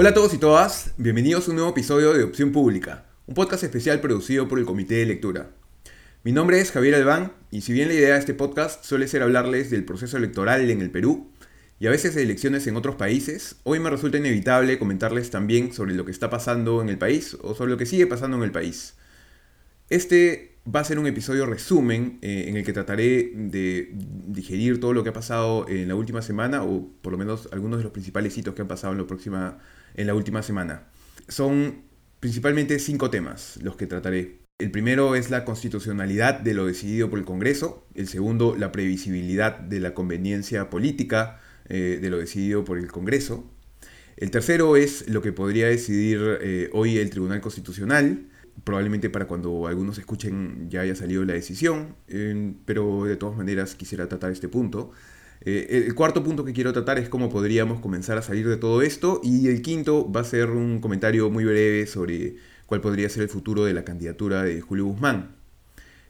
Hola a todos y todas, bienvenidos a un nuevo episodio de Opción Pública, un podcast especial producido por el Comité de Lectura. Mi nombre es Javier Albán y si bien la idea de este podcast suele ser hablarles del proceso electoral en el Perú y a veces de elecciones en otros países, hoy me resulta inevitable comentarles también sobre lo que está pasando en el país o sobre lo que sigue pasando en el país. Este va a ser un episodio resumen eh, en el que trataré de digerir todo lo que ha pasado en la última semana o por lo menos algunos de los principales hitos que han pasado en la, próxima, en la última semana. Son principalmente cinco temas los que trataré. El primero es la constitucionalidad de lo decidido por el Congreso, el segundo la previsibilidad de la conveniencia política eh, de lo decidido por el Congreso, el tercero es lo que podría decidir eh, hoy el Tribunal Constitucional, probablemente para cuando algunos escuchen ya haya salido la decisión, pero de todas maneras quisiera tratar este punto. Eh, el cuarto punto que quiero tratar es cómo podríamos comenzar a salir de todo esto y el quinto va a ser un comentario muy breve sobre cuál podría ser el futuro de la candidatura de Julio Guzmán.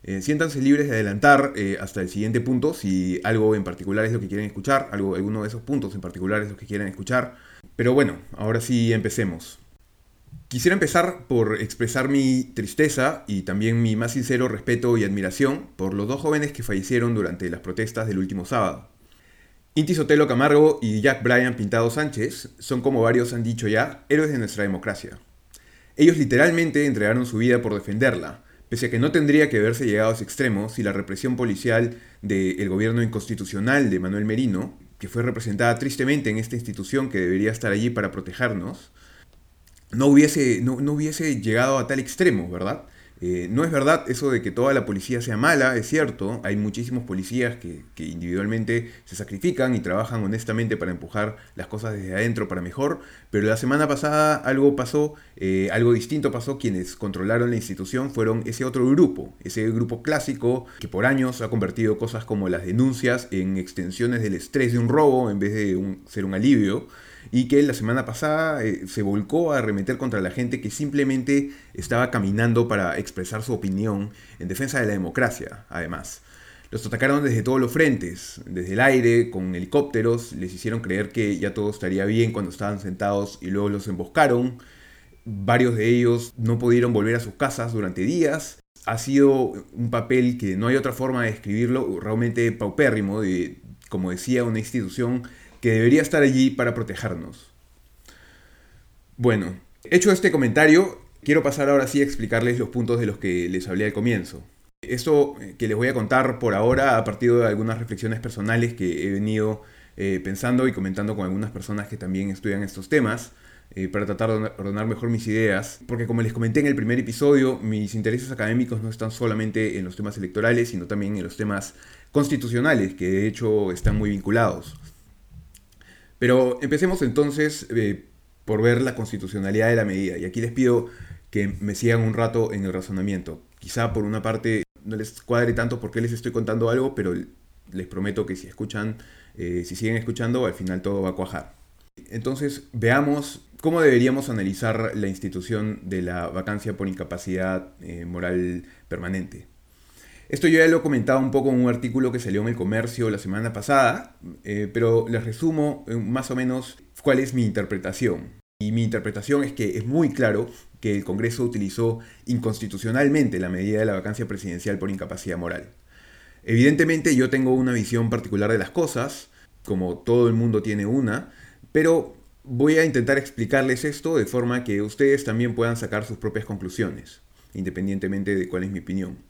Eh, siéntanse libres de adelantar eh, hasta el siguiente punto si algo en particular es lo que quieren escuchar, algo, alguno de esos puntos en particular es lo que quieren escuchar. Pero bueno, ahora sí empecemos. Quisiera empezar por expresar mi tristeza y también mi más sincero respeto y admiración por los dos jóvenes que fallecieron durante las protestas del último sábado. Inti Sotelo Camargo y Jack Bryan Pintado Sánchez son, como varios han dicho ya, héroes de nuestra democracia. Ellos literalmente entregaron su vida por defenderla, pese a que no tendría que haberse llegado a ese extremo si la represión policial del gobierno inconstitucional de Manuel Merino, que fue representada tristemente en esta institución que debería estar allí para protegernos, no hubiese, no, no hubiese llegado a tal extremo, ¿verdad? Eh, no es verdad eso de que toda la policía sea mala, es cierto, hay muchísimos policías que, individualmente se sacrifican y trabajan honestamente para empujar las cosas desde adentro para mejor, pero la semana pasada algo pasó, eh, algo distinto pasó, quienes controlaron la institución fueron ese otro grupo, ese grupo clásico que por años ha convertido cosas como las denuncias en extensiones del estrés de un robo en vez de ser un alivio y que la semana pasada eh, se volcó a arremeter contra la gente que simplemente estaba caminando para expresar su opinión en defensa de la democracia, además. Los atacaron desde todos los frentes, desde el aire, con helicópteros, les hicieron creer que ya todo estaría bien cuando estaban sentados y luego los emboscaron. Varios de ellos no pudieron volver a sus casas durante días. Ha sido un papel que no hay otra forma de describirlo, realmente paupérrimo, de, como decía, una institución que debería estar allí para protegernos. Bueno, hecho este comentario, quiero pasar ahora sí a explicarles los puntos de los que les hablé al comienzo. Esto que les voy a contar por ahora ha partido de algunas reflexiones personales que he venido eh, pensando y comentando con algunas personas que también estudian estos temas. Eh, para tratar de ordenar mejor mis ideas, porque como les comenté en el primer episodio, mis intereses académicos no están solamente en los temas electorales, sino también en los temas constitucionales, que de hecho están muy vinculados. Pero empecemos entonces eh, por ver la constitucionalidad de la medida. Y aquí les pido que me sigan un rato en el razonamiento. Quizá por una parte no les cuadre tanto porque les estoy contando algo, pero les prometo que si escuchan, eh, si siguen escuchando, al final todo va a cuajar. Entonces, veamos cómo deberíamos analizar la institución de la vacancia por incapacidad eh, moral permanente. Esto yo ya lo he comentado un poco en un artículo que salió en el comercio la semana pasada, eh, pero les resumo eh, más o menos cuál es mi interpretación. Y mi interpretación es que es muy claro que el Congreso utilizó inconstitucionalmente la medida de la vacancia presidencial por incapacidad moral. Evidentemente yo tengo una visión particular de las cosas, como todo el mundo tiene una, pero voy a intentar explicarles esto de forma que ustedes también puedan sacar sus propias conclusiones, independientemente de cuál es mi opinión.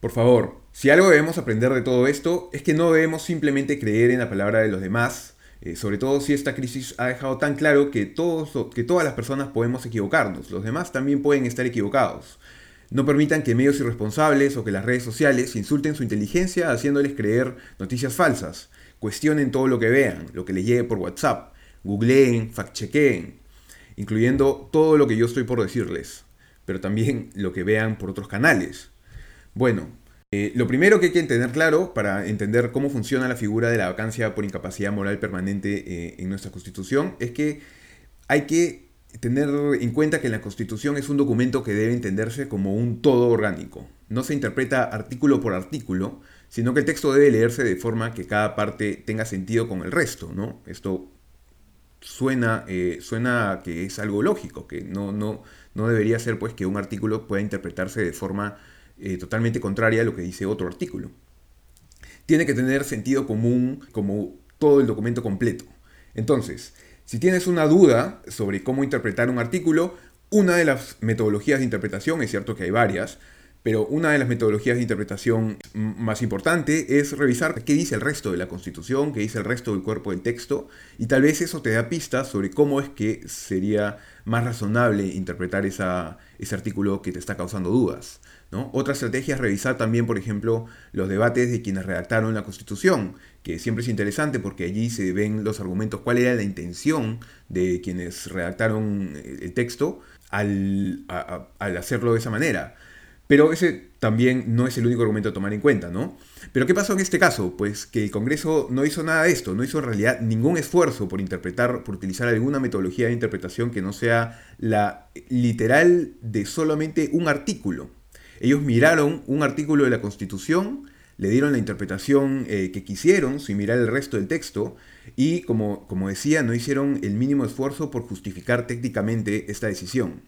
Por favor, si algo debemos aprender de todo esto es que no debemos simplemente creer en la palabra de los demás, eh, sobre todo si esta crisis ha dejado tan claro que, todos, que todas las personas podemos equivocarnos, los demás también pueden estar equivocados. No permitan que medios irresponsables o que las redes sociales insulten su inteligencia haciéndoles creer noticias falsas. Cuestionen todo lo que vean, lo que les llegue por WhatsApp. Googleen, fact-chequeen, incluyendo todo lo que yo estoy por decirles, pero también lo que vean por otros canales. Bueno, eh, lo primero que hay que tener claro para entender cómo funciona la figura de la vacancia por incapacidad moral permanente eh, en nuestra Constitución es que hay que tener en cuenta que la Constitución es un documento que debe entenderse como un todo orgánico. No se interpreta artículo por artículo, sino que el texto debe leerse de forma que cada parte tenga sentido con el resto, ¿no? Esto suena, eh, suena que es algo lógico, que no, no, no debería ser pues que un artículo pueda interpretarse de forma eh, totalmente contraria a lo que dice otro artículo. Tiene que tener sentido común como todo el documento completo. Entonces, si tienes una duda sobre cómo interpretar un artículo, una de las metodologías de interpretación, es cierto que hay varias, pero una de las metodologías de interpretación más importante es revisar qué dice el resto de la Constitución, qué dice el resto del cuerpo del texto, y tal vez eso te da pistas sobre cómo es que sería más razonable interpretar ese artículo que te está causando dudas. Otra estrategia es revisar también, por ejemplo, los debates de quienes redactaron la Constitución, que siempre es interesante porque allí se ven los argumentos, cuál era la intención de quienes redactaron el texto al, al hacerlo de esa manera. Pero ese también no es el único argumento a tomar en cuenta, ¿no? Pero ¿qué pasó en este caso? Pues que el Congreso no hizo nada de esto, no hizo en realidad ningún esfuerzo por interpretar, por utilizar alguna metodología de interpretación que no sea la literal de solamente un artículo. Ellos miraron un artículo de la Constitución, le dieron la interpretación eh, que quisieron sin mirar el resto del texto y, como, como decía, no hicieron el mínimo esfuerzo por justificar técnicamente esta decisión.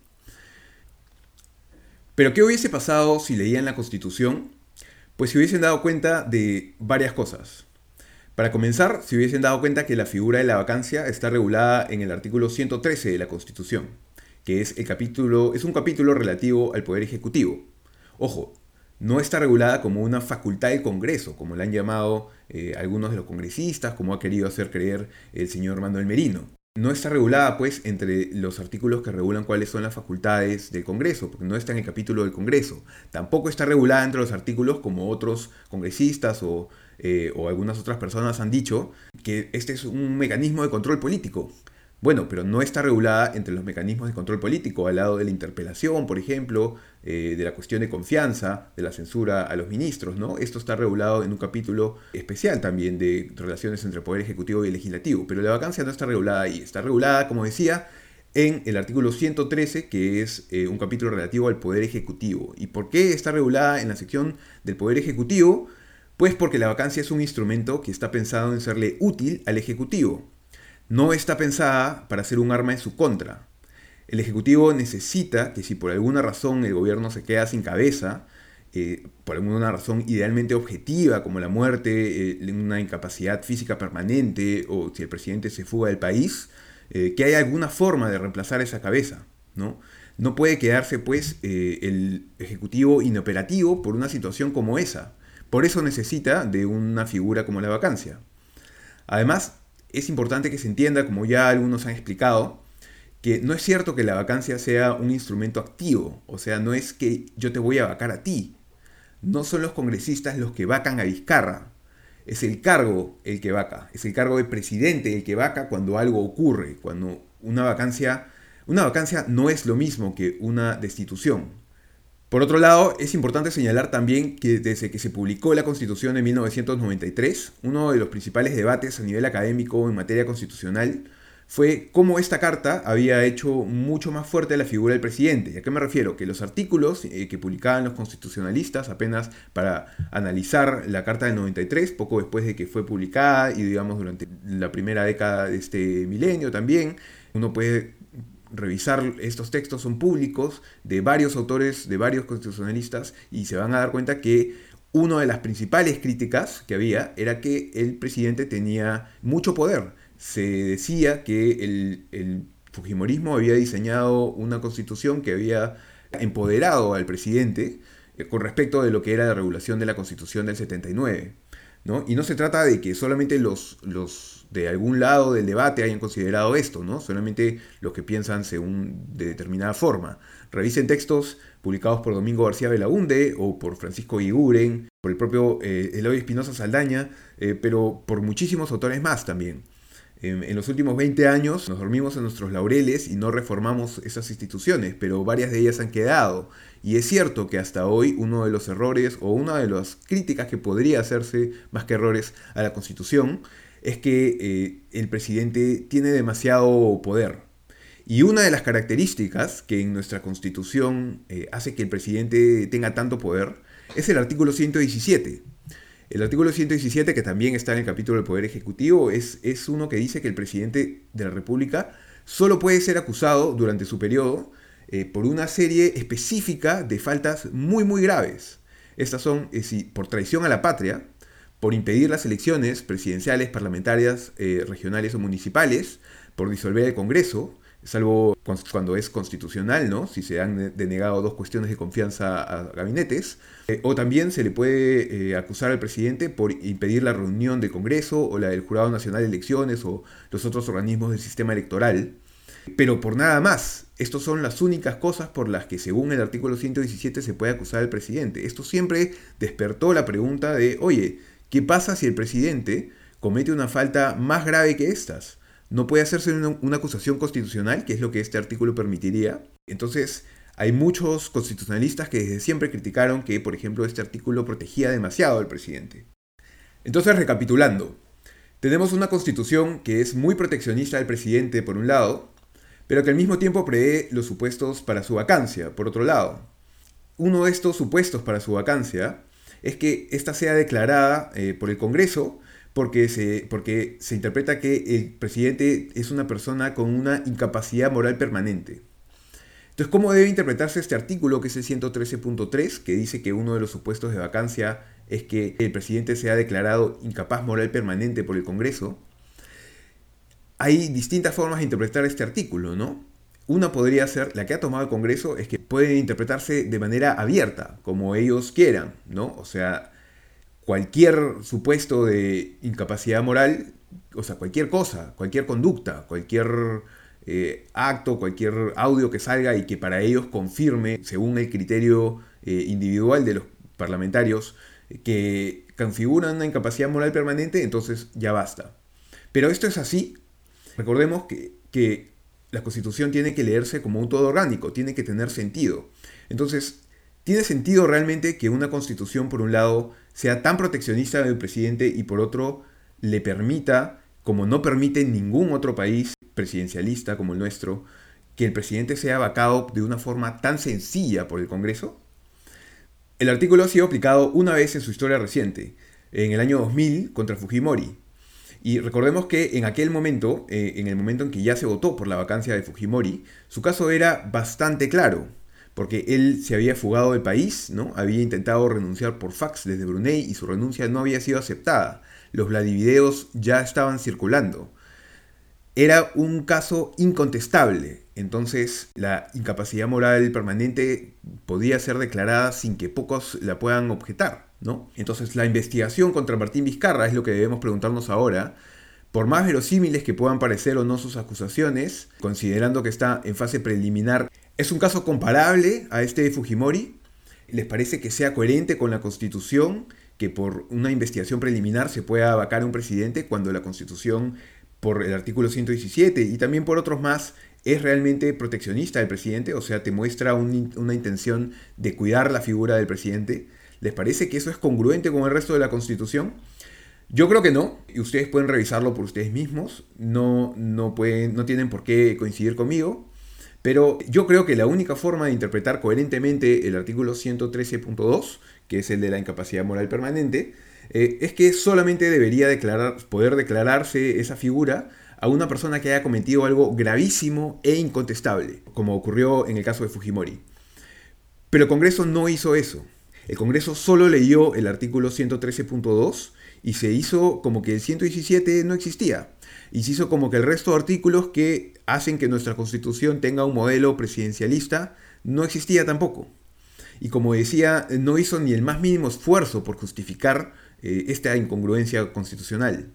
Pero ¿qué hubiese pasado si leían la Constitución? Pues se hubiesen dado cuenta de varias cosas. Para comenzar, se hubiesen dado cuenta que la figura de la vacancia está regulada en el artículo 113 de la Constitución, que es, el capítulo, es un capítulo relativo al Poder Ejecutivo. Ojo, no está regulada como una facultad del Congreso, como la han llamado eh, algunos de los congresistas, como ha querido hacer creer el señor Manuel Merino no está regulada pues entre los artículos que regulan cuáles son las facultades del Congreso, porque no está en el capítulo del Congreso. Tampoco está regulada entre los artículos como otros congresistas o, eh, o algunas otras personas han dicho, que este es un mecanismo de control político. Bueno, pero no está regulada entre los mecanismos de control político, al lado de la interpelación, por ejemplo, eh, de la cuestión de confianza, de la censura a los ministros, ¿no? Esto está regulado en un capítulo especial también de relaciones entre el Poder Ejecutivo y el Legislativo, pero la vacancia no está regulada ahí, está regulada, como decía, en el artículo 113, que es eh, un capítulo relativo al Poder Ejecutivo. ¿Y por qué está regulada en la sección del Poder Ejecutivo? Pues porque la vacancia es un instrumento que está pensado en serle útil al Ejecutivo no está pensada para ser un arma en su contra. El Ejecutivo necesita que si por alguna razón el gobierno se queda sin cabeza, eh, por alguna razón idealmente objetiva, como la muerte, eh, una incapacidad física permanente o si el presidente se fuga del país, eh, que haya alguna forma de reemplazar esa cabeza. ¿no? no puede quedarse pues el Ejecutivo inoperativo por una situación como esa. Por eso necesita de una figura como la vacancia. Además, es importante que se entienda, como ya algunos han explicado, que no es cierto que la vacancia sea un instrumento activo, o sea, no es que yo te voy a vacar a ti. No son los congresistas los que vacan a Vizcarra, es el cargo el que vaca, es el cargo de presidente el que vaca cuando algo ocurre, cuando una vacancia, una vacancia no es lo mismo que una destitución. Por otro lado, es importante señalar también que desde que se publicó la Constitución en 1993, uno de los principales debates a nivel académico en materia constitucional fue cómo esta carta había hecho mucho más fuerte la figura del presidente. ¿Y a qué me refiero? Que los artículos eh, que publicaban los constitucionalistas apenas para analizar la carta del 93, poco después de que fue publicada y digamos durante la primera década de este milenio también, uno puede revisar estos textos son públicos de varios autores, de varios constitucionalistas, y se van a dar cuenta que una de las principales críticas que había era que el presidente tenía mucho poder. Se decía que el, Fujimorismo había diseñado una constitución que había empoderado al presidente eh, con respecto de lo que era la regulación de la constitución del 79. ¿no? Y no se trata de que solamente los de algún lado del debate hayan considerado esto, ¿no? Solamente los que piensan según de determinada forma. Revisen textos publicados por Domingo García Belaunde o por Francisco Iguren, por el propio eh, Eloy Espinosa Saldaña, eh, pero por muchísimos autores más también. en los últimos 20 años nos dormimos en nuestros laureles y no reformamos esas instituciones, pero varias de ellas han quedado. Y es cierto que hasta hoy uno de los errores o una de las críticas que podría hacerse, más que errores, a la Constitución, es que eh, el presidente tiene demasiado poder. Y una de las características que en nuestra constitución eh, hace que el presidente tenga tanto poder es el artículo 117. El artículo 117, que también está en el capítulo del Poder Ejecutivo, es, es uno que dice que el presidente de la República solo puede ser acusado durante su periodo eh, por una serie específica de faltas muy, muy graves. Estas son si, por traición a la patria, por impedir las elecciones presidenciales, parlamentarias, eh, regionales o municipales, por disolver el Congreso, salvo cuando es constitucional, ¿no? Si se han denegado dos cuestiones de confianza a gabinetes. Eh, o también se le puede eh, acusar al presidente por impedir la reunión del Congreso o la del Jurado Nacional de Elecciones o los otros organismos del sistema electoral. Pero por nada más. Estas son las únicas cosas por las que, según el artículo 117, se puede acusar al presidente. Esto siempre despertó la pregunta de, oye, ¿qué pasa si el presidente comete una falta más grave que estas? no puede hacerse una, acusación constitucional, que es lo que este artículo permitiría. Entonces, hay muchos constitucionalistas que desde siempre criticaron que, por ejemplo, este artículo protegía demasiado al presidente. Entonces, recapitulando, tenemos una constitución que es muy proteccionista del presidente, por un lado, pero que al mismo tiempo prevé los supuestos para su vacancia, por otro lado. Uno de estos supuestos para su vacancia es que ésta sea declarada eh, por el Congreso porque se, porque se interpreta que el presidente es una persona con una incapacidad moral permanente. Entonces, ¿cómo debe interpretarse este artículo, que es el 113.3, que dice que uno de los supuestos de vacancia es que el presidente sea declarado incapaz moral permanente por el Congreso? Hay distintas formas de interpretar este artículo, ¿no? Una podría ser, la que ha tomado el Congreso, es que puede interpretarse de manera abierta, como ellos quieran, ¿no? O sea, cualquier supuesto de incapacidad moral, o sea, cualquier cosa, cualquier conducta, cualquier eh, acto, cualquier audio que salga y que para ellos confirme, según el criterio eh, individual de los parlamentarios, que configuran una incapacidad moral permanente, entonces ya basta. Pero esto es así. Recordemos que la Constitución tiene que leerse como un todo orgánico, tiene que tener sentido. Entonces, ¿tiene sentido realmente que una Constitución, por un lado, sea tan proteccionista del presidente y por otro le permita, como no permite ningún otro país presidencialista como el nuestro, que el presidente sea vacado de una forma tan sencilla por el Congreso? El artículo ha sido aplicado una vez en su historia reciente, en el año 2000 contra Fujimori. Y recordemos que en aquel momento, eh, en el momento en que ya se votó por la vacancia de Fujimori, su caso era bastante claro porque él se había fugado del país, ¿no? Había intentado renunciar por fax desde Brunei y su renuncia no había sido aceptada. Los Vladivideos ya estaban circulando. Era un caso incontestable, entonces la incapacidad moral permanente podía ser declarada sin que pocos la puedan objetar, ¿no? Entonces la investigación contra Martín Vizcarra es lo que debemos preguntarnos ahora, por más verosímiles que puedan parecer o no sus acusaciones, considerando que está en fase preliminar ¿Es un caso comparable a este de Fujimori? ¿Les parece que sea coherente con la Constitución que por una investigación preliminar se pueda vacar a un presidente cuando la Constitución, por el artículo 117 y también por otros más, es realmente proteccionista del presidente? O sea, te muestra una intención de cuidar la figura del presidente. ¿Les parece que eso es congruente con el resto de la Constitución? Yo creo que no, y ustedes pueden revisarlo por ustedes mismos, no, no, pueden, no tienen por qué coincidir conmigo, pero yo creo que la única forma de interpretar coherentemente el artículo 113.2, que es el de la incapacidad moral permanente, eh, es que solamente debería poder declararse esa figura a una persona que haya cometido algo gravísimo e incontestable, como ocurrió en el caso de Fujimori. Pero el Congreso no hizo eso. El Congreso solo leyó el artículo 113.2 y se hizo como que el 117 no existía y se hizo como que el resto de artículos que hacen que nuestra constitución tenga un modelo presidencialista no existía tampoco. Y como decía, no hizo ni el más mínimo esfuerzo por justificar eh, esta incongruencia constitucional.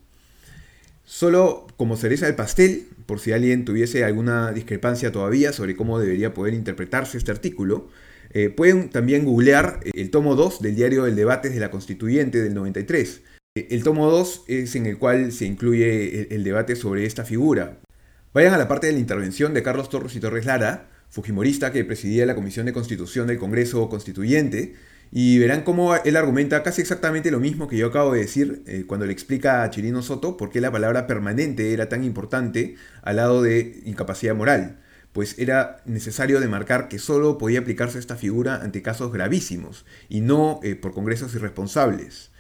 Solo como cereza del pastel, por si alguien tuviese alguna discrepancia todavía sobre cómo debería poder interpretarse este artículo, eh, pueden también googlear el tomo 2 del diario del debate de la Constituyente del 93, el tomo 2 es en el cual se incluye el, debate sobre esta figura. Vayan a la parte de la intervención de Carlos Torres y Torres Lara, fujimorista que presidía la Comisión de Constitución del Congreso Constituyente, y verán cómo él argumenta casi exactamente lo mismo que yo acabo de decir eh, cuando le explica a Chirino Soto por qué la palabra permanente era tan importante al lado de incapacidad moral, pues era necesario demarcar que solo podía aplicarse esta figura ante casos gravísimos y no eh, por congresos irresponsables.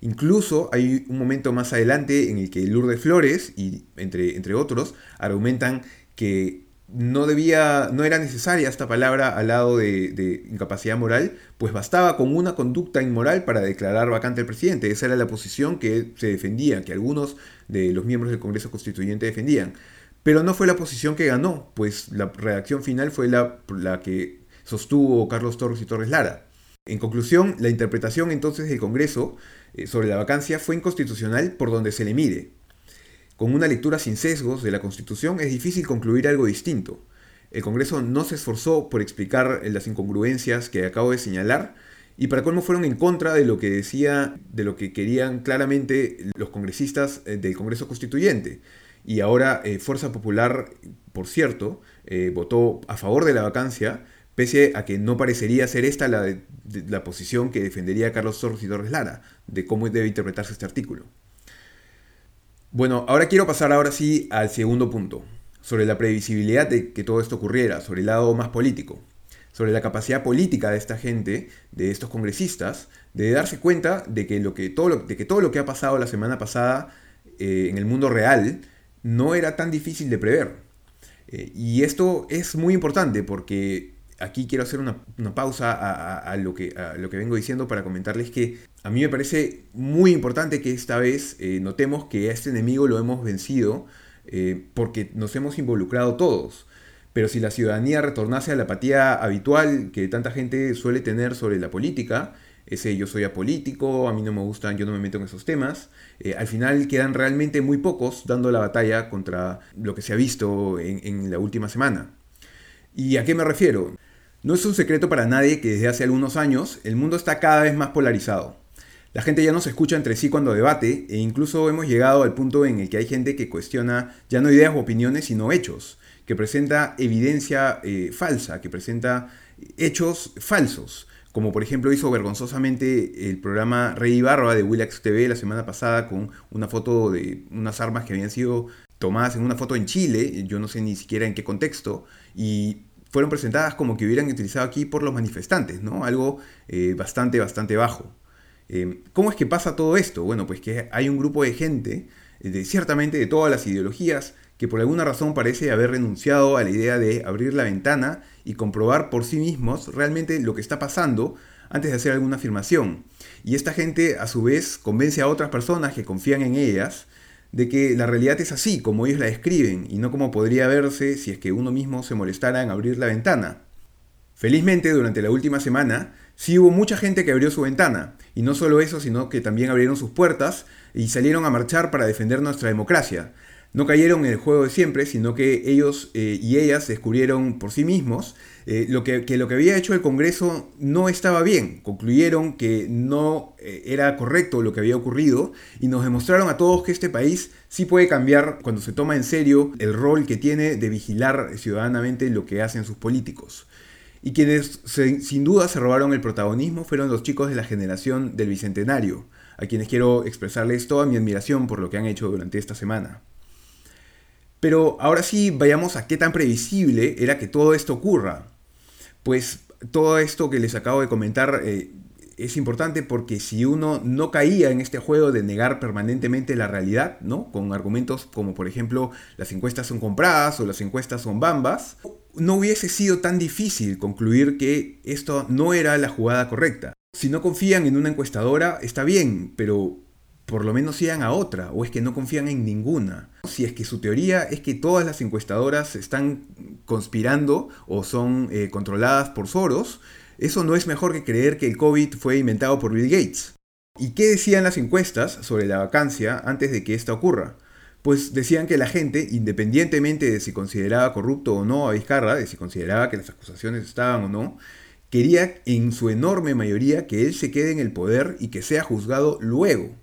Incluso hay un momento más adelante en el que Lourdes Flores y entre, entre otros argumentan que no debía, no era necesaria esta palabra al lado de, incapacidad moral, pues bastaba con una conducta inmoral para declarar vacante al presidente. Esa era la posición que se defendía, que algunos de los miembros del Congreso Constituyente defendían. Pero no fue la posición que ganó, pues la redacción final fue la, que sostuvo Carlos Torres y Torres Lara. En conclusión, la interpretación entonces del Congreso eh, sobre la vacancia fue inconstitucional por donde se le mire. Con una lectura sin sesgos de la Constitución es difícil concluir algo distinto. El Congreso no se esforzó por explicar las incongruencias que acabo de señalar y para colmo fueron en contra de lo que decía, de lo que querían claramente los congresistas eh, del Congreso Constituyente. Y ahora eh, Fuerza Popular, por cierto, votó a favor de la vacancia, pese a que no parecería ser esta la, la posición que defendería Carlos Torres y Torres Lara, de cómo debe interpretarse este artículo. Bueno, ahora quiero pasar ahora sí al segundo punto, sobre la previsibilidad de que todo esto ocurriera, sobre el lado más político, sobre la capacidad política de esta gente, de estos congresistas, de darse cuenta de que, lo que, todo, lo, de que todo lo que ha pasado la semana pasada eh, en el mundo real no era tan difícil de prever. Eh, y esto es muy importante porque aquí quiero hacer una, pausa a, lo que, lo que vengo diciendo para comentarles que a mí me parece muy importante que esta vez eh, notemos que a este enemigo lo hemos vencido eh, porque nos hemos involucrado todos. Pero si la ciudadanía retornase a la apatía habitual que tanta gente suele tener sobre la política, ese yo soy apolítico, a mí no me gustan, yo no me meto en esos temas, eh, al final quedan realmente muy pocos dando la batalla contra lo que se ha visto en la última semana. ¿Y a qué me refiero? No es un secreto para nadie que desde hace algunos años el mundo está cada vez más polarizado. La gente ya no se escucha entre sí cuando debate e incluso hemos llegado al punto en el que hay gente que cuestiona ya no ideas o opiniones sino hechos, que presenta evidencia eh, falsa, que presenta hechos falsos, como por ejemplo hizo vergonzosamente el programa Rey Barba de Willax TV la semana pasada con una foto de unas armas que habían sido tomadas en una foto en Chile, yo no sé ni siquiera en qué contexto, y fueron presentadas como que hubieran utilizado aquí por los manifestantes, ¿no? Algo eh, bastante, bastante bajo. Eh, ¿Cómo es que pasa todo esto? Bueno, pues que hay un grupo de gente, eh, de, ciertamente de todas las ideologías, que por alguna razón parece haber renunciado a la idea de abrir la ventana y comprobar por sí mismos realmente lo que está pasando antes de hacer alguna afirmación. Y esta gente a su vez convence a otras personas que confían en ellas de que la realidad es así, como ellos la describen, y no como podría verse si es que uno mismo se molestara en abrir la ventana. Felizmente, durante la última semana, sí hubo mucha gente que abrió su ventana, y no solo eso, sino que también abrieron sus puertas y salieron a marchar para defender nuestra democracia, no cayeron en el juego de siempre, sino que ellos eh, y ellas descubrieron por sí mismos eh, lo que, lo que había hecho el Congreso no estaba bien. Concluyeron que no eh, era correcto lo que había ocurrido y nos demostraron a todos que este país sí puede cambiar cuando se toma en serio el rol que tiene de vigilar ciudadanamente lo que hacen sus políticos. Y quienes sin duda se robaron el protagonismo fueron los chicos de la generación del Bicentenario, a quienes quiero expresarles toda mi admiración por lo que han hecho durante esta semana. Pero ahora sí, vayamos a qué tan previsible era que todo esto ocurra. Pues todo esto que les acabo de comentar eh, es importante porque si uno no caía en este juego de negar permanentemente la realidad, ¿no? Con argumentos como por ejemplo las encuestas son compradas o las encuestas son bambas, no hubiese sido tan difícil concluir que esto no era la jugada correcta. Si no confían en una encuestadora, está bien, pero por lo menos sigan a otra, o es que no confían en ninguna. Si es que su teoría es que todas las encuestadoras están conspirando o son eh, controladas por Soros, eso no es mejor que creer que el COVID fue inventado por Bill Gates. ¿Y qué decían las encuestas sobre la vacancia antes de que esta ocurra? Pues decían que la gente, independientemente de si consideraba corrupto o no a Vizcarra, de si consideraba que las acusaciones estaban o no, quería en su enorme mayoría que él se quede en el poder y que sea juzgado luego.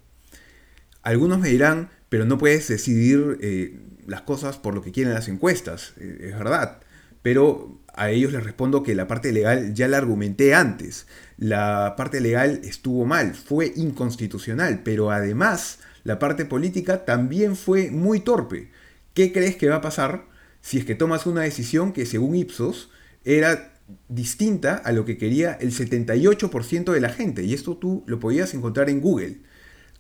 Algunos me dirán, pero no puedes decidir eh, las cosas por lo que quieren las encuestas, eh, es verdad. Pero a ellos les respondo que la parte legal ya la argumenté antes. La parte legal estuvo mal, fue inconstitucional, pero además la parte política también fue muy torpe. ¿Qué crees que va a pasar si es que tomas una decisión que según Ipsos era distinta a lo que quería el 78% de la gente? Y esto tú lo podías encontrar en Google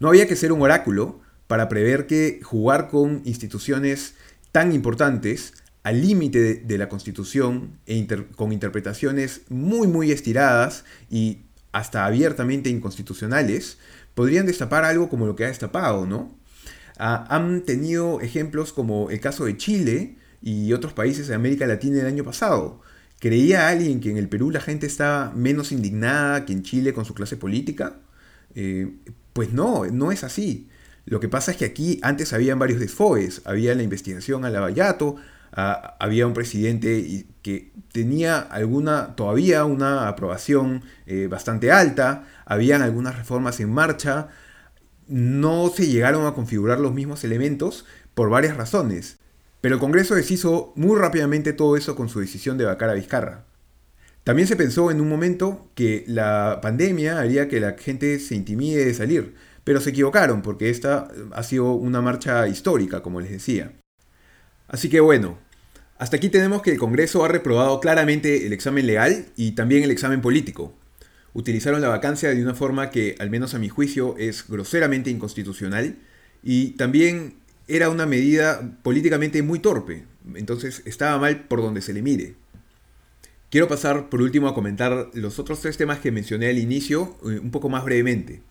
No había que ser un oráculo para prever que jugar con instituciones tan importantes al límite de, la Constitución e con interpretaciones muy muy estiradas y hasta abiertamente inconstitucionales, podrían destapar algo como lo que ha destapado, ¿no? Ah, han tenido ejemplos como el caso de Chile y otros países de América Latina el año pasado. ¿Creía alguien que en el Perú la gente está menos indignada que en Chile con su clase política? Eh, pues no, no es así. Lo que pasa es que aquí antes habían varios desfoes, había la investigación a Lavallato, había un presidente que tenía alguna, todavía una aprobación eh, bastante alta, habían algunas reformas en marcha, no se llegaron a configurar los mismos elementos por varias razones, pero el Congreso deshizo muy rápidamente todo eso con su decisión de vacar a Vizcarra. También se pensó en un momento que la pandemia haría que la gente se intimide de salir, pero se equivocaron porque esta ha sido una marcha histórica, como les decía. Así que bueno, hasta aquí tenemos que el Congreso ha reprobado claramente el examen legal y también el examen político. Utilizaron la vacancia de una forma que, al menos a mi juicio, es groseramente inconstitucional y también era una medida políticamente muy torpe, entonces estaba mal por donde se le mire. Quiero pasar por último a comentar los otros tres temas que mencioné al inicio eh, un poco más brevemente.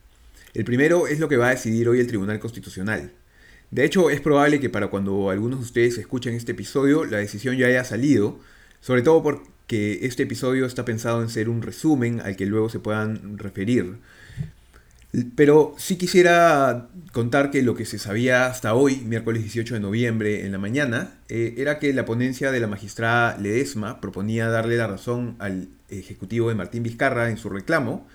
El primero es lo que va a decidir hoy el Tribunal Constitucional. De hecho, es probable que para cuando algunos de ustedes escuchen este episodio, la decisión ya haya salido, sobre todo porque este episodio está pensado en ser un resumen al que luego se puedan referir. Pero sí quisiera contar que lo que se sabía hasta hoy, miércoles 18 de noviembre en la mañana, eh, era que la ponencia de la magistrada Ledesma proponía darle la razón al ejecutivo de Martín Vizcarra en su reclamo,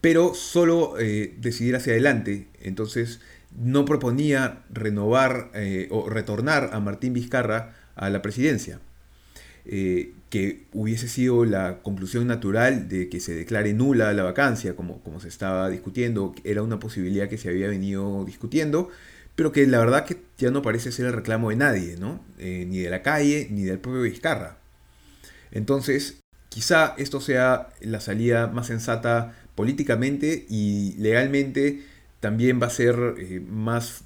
pero solo eh, decidir hacia adelante. Entonces, no proponía renovar eh, o retornar a Martín Vizcarra a la presidencia, que hubiese sido la conclusión natural de que se declare nula la vacancia, como, como se estaba discutiendo, era una posibilidad que se había venido discutiendo, pero que la verdad que ya no parece ser el reclamo de nadie, ¿no? Eh, ni de la calle, ni del propio Vizcarra. Entonces, quizá esto sea la salida más sensata políticamente y legalmente también va a ser eh, más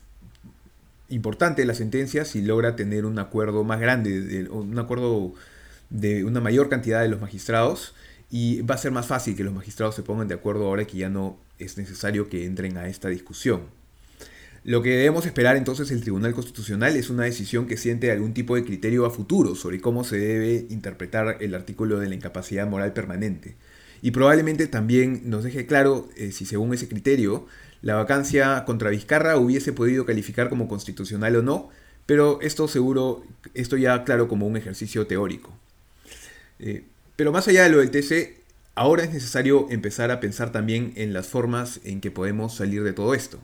importante la sentencia si logra tener un acuerdo más grande, un acuerdo de una mayor cantidad de los magistrados y va a ser más fácil que los magistrados se pongan de acuerdo ahora que ya no es necesario que entren a esta discusión. Lo que debemos esperar entonces el Tribunal Constitucional es una decisión que siente algún tipo de criterio a futuro sobre cómo se debe interpretar el artículo de la incapacidad moral permanente. Y probablemente también nos deje claro eh, si según ese criterio la vacancia contra Vizcarra hubiese podido calificar como constitucional o no, pero esto seguro, esto ya claro como un ejercicio teórico. Eh, pero más allá de lo del TC, ahora es necesario empezar a pensar también en las formas en que podemos salir de todo esto.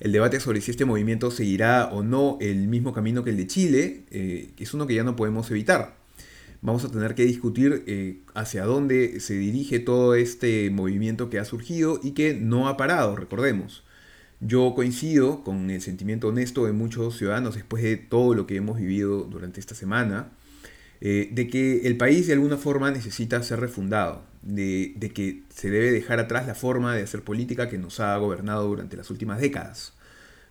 El debate sobre si este movimiento seguirá o no el mismo camino que el de Chile eh, es uno que ya no podemos evitar vamos a tener que discutir eh, hacia dónde se dirige todo este movimiento que ha surgido y que no ha parado, recordemos. Yo coincido con el sentimiento honesto de muchos ciudadanos después de todo lo que hemos vivido durante esta semana, eh, de que el país de alguna forma necesita ser refundado, de, de que se debe dejar atrás la forma de hacer política que nos ha gobernado durante las últimas décadas.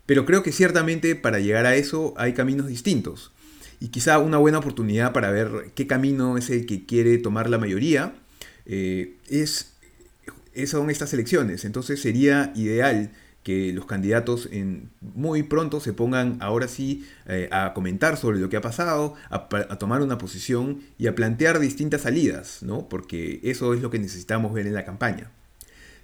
Pero creo que ciertamente para llegar a eso hay caminos distintos y quizá una buena oportunidad para ver qué camino es el que quiere tomar la mayoría eh, es, son estas elecciones. Entonces sería ideal que los candidatos muy pronto se pongan ahora sí eh, a comentar sobre lo que ha pasado, a, a, tomar una posición y a plantear distintas salidas, ¿no? porque eso es lo que necesitamos ver en la campaña.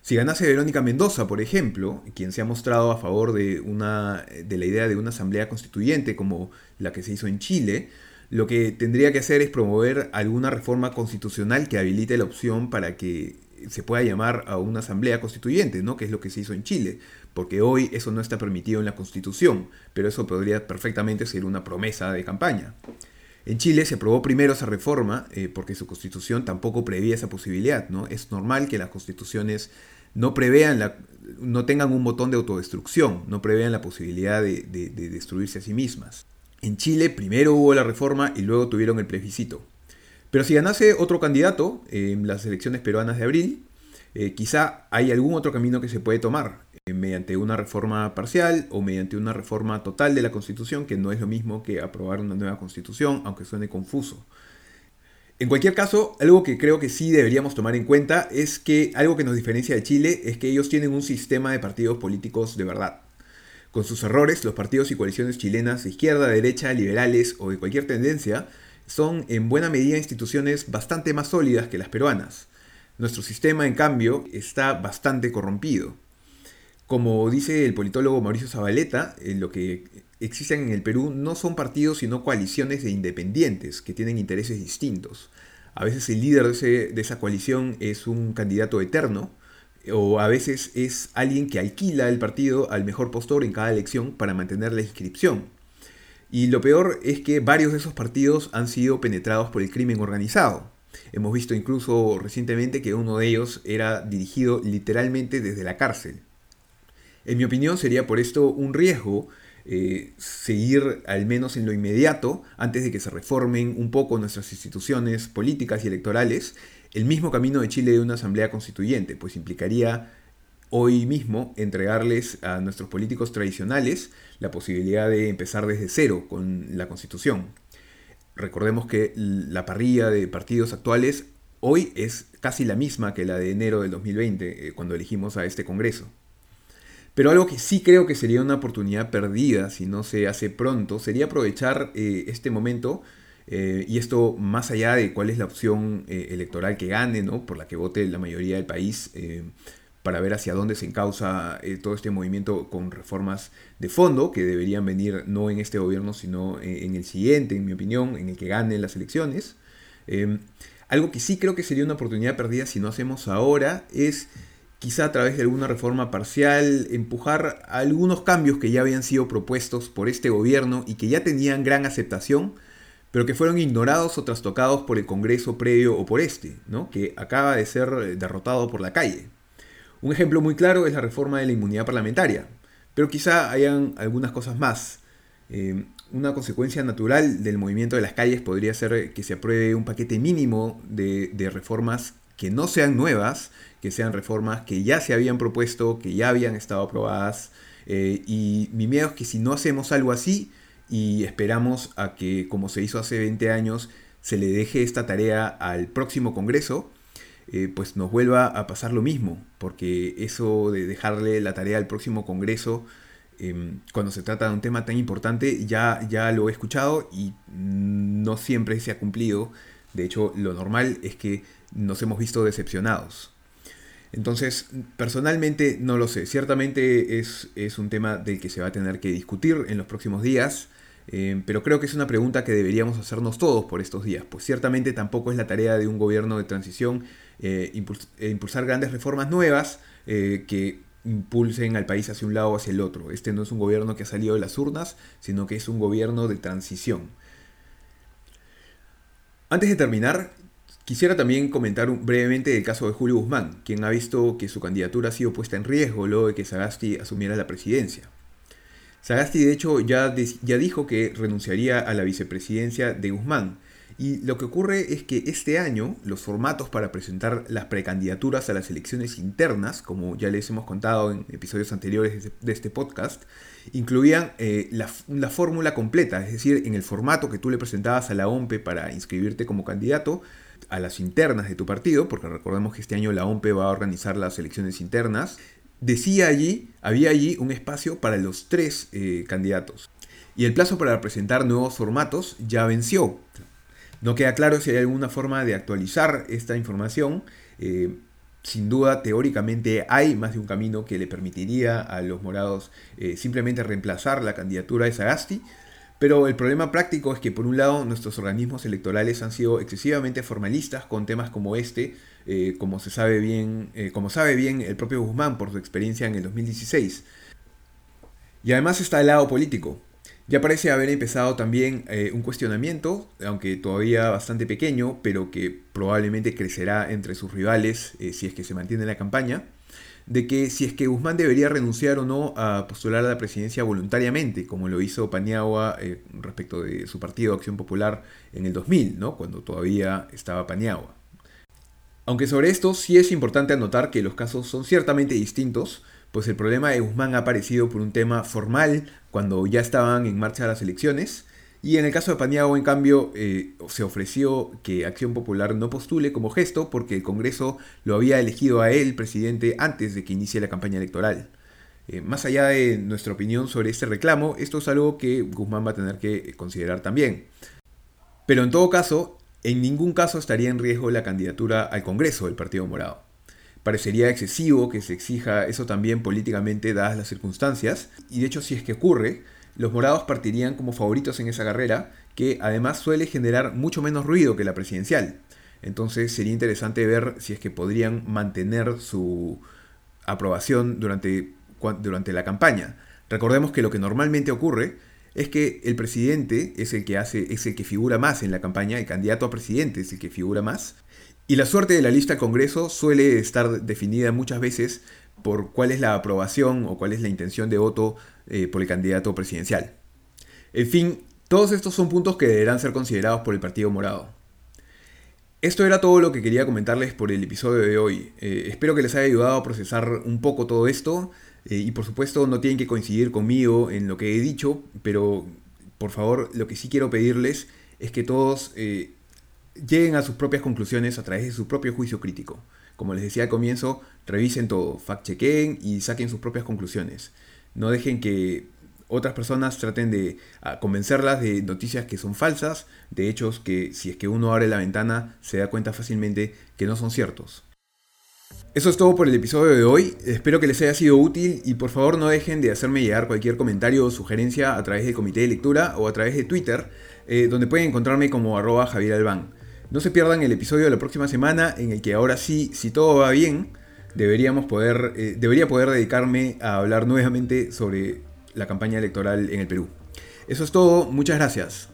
Si ganase Verónica Mendoza, por ejemplo, quien se ha mostrado a favor de, una, de la idea de una asamblea constituyente como la que se hizo en Chile, lo que tendría que hacer es promover alguna reforma constitucional que habilite la opción para que se pueda llamar a una asamblea constituyente, ¿no? que es lo que se hizo en Chile, porque hoy eso no está permitido en la Constitución, pero eso podría perfectamente ser una promesa de campaña. En Chile se aprobó primero esa reforma eh, porque su constitución tampoco prevía esa posibilidad. ¿no? Es normal que las constituciones no prevean la, no tengan un botón de autodestrucción, no prevean la posibilidad de, destruirse a sí mismas. En Chile primero hubo la reforma y luego tuvieron el plebiscito. Pero si ganase otro candidato en las elecciones peruanas de abril, eh, quizá hay algún otro camino que se puede tomar, eh, mediante una reforma parcial o mediante una reforma total de la Constitución, que no es lo mismo que aprobar una nueva Constitución, aunque suene confuso. En cualquier caso, algo que creo que sí deberíamos tomar en cuenta es que algo que nos diferencia de Chile es que ellos tienen un sistema de partidos políticos de verdad. Con sus errores, los partidos y coaliciones chilenas de izquierda, derecha, liberales o de cualquier tendencia son en buena medida instituciones bastante más sólidas que las peruanas. Nuestro sistema, en cambio, está bastante corrompido. Como dice el politólogo Mauricio Zabaleta, eh, lo que existen en el Perú no son partidos sino coaliciones de independientes que tienen intereses distintos. A veces el líder de, de esa coalición es un candidato eterno, o a veces es alguien que alquila el partido al mejor postor en cada elección para mantener la inscripción. Y lo peor es que varios de esos partidos han sido penetrados por el crimen organizado. Hemos visto incluso recientemente que uno de ellos era dirigido literalmente desde la cárcel. En mi opinión sería por esto un riesgo eh, seguir al menos en lo inmediato, antes de que se reformen un poco nuestras instituciones políticas y electorales, el mismo camino de Chile de una asamblea constituyente, pues implicaría hoy mismo entregarles a nuestros políticos tradicionales la posibilidad de empezar desde cero con la constitución. Recordemos que la parrilla de partidos actuales hoy es casi la misma que la de enero del 2020, eh, cuando elegimos a este Congreso. Pero algo que sí creo que sería una oportunidad perdida si no se hace pronto sería aprovechar eh, este momento eh, y esto más allá de cuál es la opción electoral que gane, ¿no? por la que vote la mayoría del país, para ver hacia dónde se encausa eh, todo este movimiento con reformas de fondo que deberían venir no en este gobierno, sino eh, en el siguiente, en mi opinión, en el que ganen las elecciones. Em, algo que sí creo que sería una oportunidad perdida si no hacemos ahora es quizá a través de alguna reforma parcial empujar algunos cambios que ya habían sido propuestos por este gobierno y que ya tenían gran aceptación, pero que fueron ignorados o trastocados por el Congreso previo o por este, ¿no? que acaba de ser derrotado por la calle. Un ejemplo muy claro es la reforma de la inmunidad parlamentaria, pero quizá hayan algunas cosas más. Eh, una consecuencia natural del movimiento de las calles podría ser que se apruebe un paquete mínimo de, reformas que no sean nuevas, que sean reformas que ya se habían propuesto, que ya habían estado aprobadas. Eh, y mi miedo es que si no hacemos algo así y esperamos a que, como se hizo hace 20 años, se le deje esta tarea al próximo Congreso, eh, pues nos vuelva a pasar lo mismo, porque eso de dejarle la tarea al próximo Congreso, em, cuando se trata de un tema tan importante, ya, ya lo he escuchado y no siempre se ha cumplido. De hecho, lo normal es que nos hemos visto decepcionados. Entonces, personalmente no lo sé. Ciertamente es, es un tema del que se va a tener que discutir en los próximos días. Eh, pero creo que es una pregunta que deberíamos hacernos todos por estos días, pues ciertamente tampoco es la tarea de un gobierno de transición eh, eh, impulsar grandes reformas nuevas que impulsen al país hacia un lado o hacia el otro. Este no es un gobierno que ha salido de las urnas, sino que es un gobierno de transición. Antes de terminar, quisiera también comentar brevemente el caso de Julio Guzmán, quien ha visto que su candidatura ha sido puesta en riesgo luego de que Sagasti asumiera la presidencia. Sagasti de hecho ya, ya dijo que renunciaría a la vicepresidencia de Guzmán. Y lo que ocurre es que este año los formatos para presentar las precandidaturas a las elecciones internas, como ya les hemos contado en episodios anteriores de este podcast, incluían eh, la, la fórmula completa, es decir, en el formato que tú le presentabas a la OMPE para inscribirte como candidato, a las internas de tu partido, porque recordemos que este año la OMPE va a organizar las elecciones internas, decía allí, había allí un espacio para los tres eh, candidatos. Y el plazo para presentar nuevos formatos ya venció. No queda claro si hay alguna forma de actualizar esta información. Eh, sin duda, teóricamente hay más de un camino que le permitiría a los morados eh, simplemente reemplazar la candidatura de Sagasti. Pero el problema práctico es que por un lado nuestros organismos electorales han sido excesivamente formalistas con temas como este, eh, como se sabe bien, como sabe bien el propio Guzmán por su experiencia en el 2016. Y además está el lado político. Ya parece haber empezado también eh, un cuestionamiento, aunque todavía bastante pequeño, pero que probablemente crecerá entre sus rivales si es que se mantiene la campaña, de que si es que Guzmán debería renunciar o no a postular a la presidencia voluntariamente, como lo hizo Paniagua respecto de su partido Acción Popular en el 2000, ¿no? cuando todavía estaba Paniagua. Aunque sobre esto sí es importante anotar que los casos son ciertamente distintos, pues el problema de Guzmán ha aparecido por un tema formal cuando ya estaban en marcha las elecciones, y en el caso de Paniagua, en cambio, eh, se ofreció que Acción Popular no postule como gesto porque el Congreso lo había elegido a él presidente antes de que inicie la campaña electoral. Eh, más allá de nuestra opinión sobre este reclamo, esto es algo que Guzmán va a tener que considerar también. Pero en todo caso, en ningún caso estaría en riesgo la candidatura al Congreso del Partido Morado. Parecería excesivo que se exija eso también políticamente dadas las circunstancias, y de hecho si es que ocurre, los morados partirían como favoritos en esa carrera, que además suele generar mucho menos ruido que la presidencial. Entonces sería interesante ver si es que podrían mantener su aprobación durante, durante la campaña. Recordemos que lo que normalmente ocurre es que el presidente es el que hace, es el que figura más en la campaña, el candidato a presidente es el que figura más, y la suerte de la lista al Congreso suele estar definida muchas veces por cuál es la aprobación o cuál es la intención de voto eh, por el candidato presidencial. En fin, todos estos son puntos que deberán ser considerados por el Partido Morado. Esto era todo lo que quería comentarles por el episodio de hoy. Eh, espero que les haya ayudado a procesar un poco todo esto eh, y por supuesto no tienen que coincidir conmigo en lo que he dicho, pero por favor lo que sí quiero pedirles es que todos lleguen a sus propias conclusiones a través de su propio juicio crítico. Como les decía al comienzo, revisen todo, fact-chequen y saquen sus propias conclusiones. No dejen que otras personas traten de ah, convencerlas de noticias que son falsas, de hechos que si es que uno abre la ventana se da cuenta fácilmente que no son ciertos. Eso es todo por el episodio de hoy, espero que les haya sido útil y por favor no dejen de hacerme llegar cualquier comentario o sugerencia a través del comité de lectura o a través de Twitter, eh, donde pueden encontrarme como arroba Javier Albán. No se pierdan el episodio de la próxima semana en el que ahora sí, si todo va bien, deberíamos poder, eh, debería poder dedicarme a hablar nuevamente sobre la campaña electoral en el Perú. Eso es todo, muchas gracias.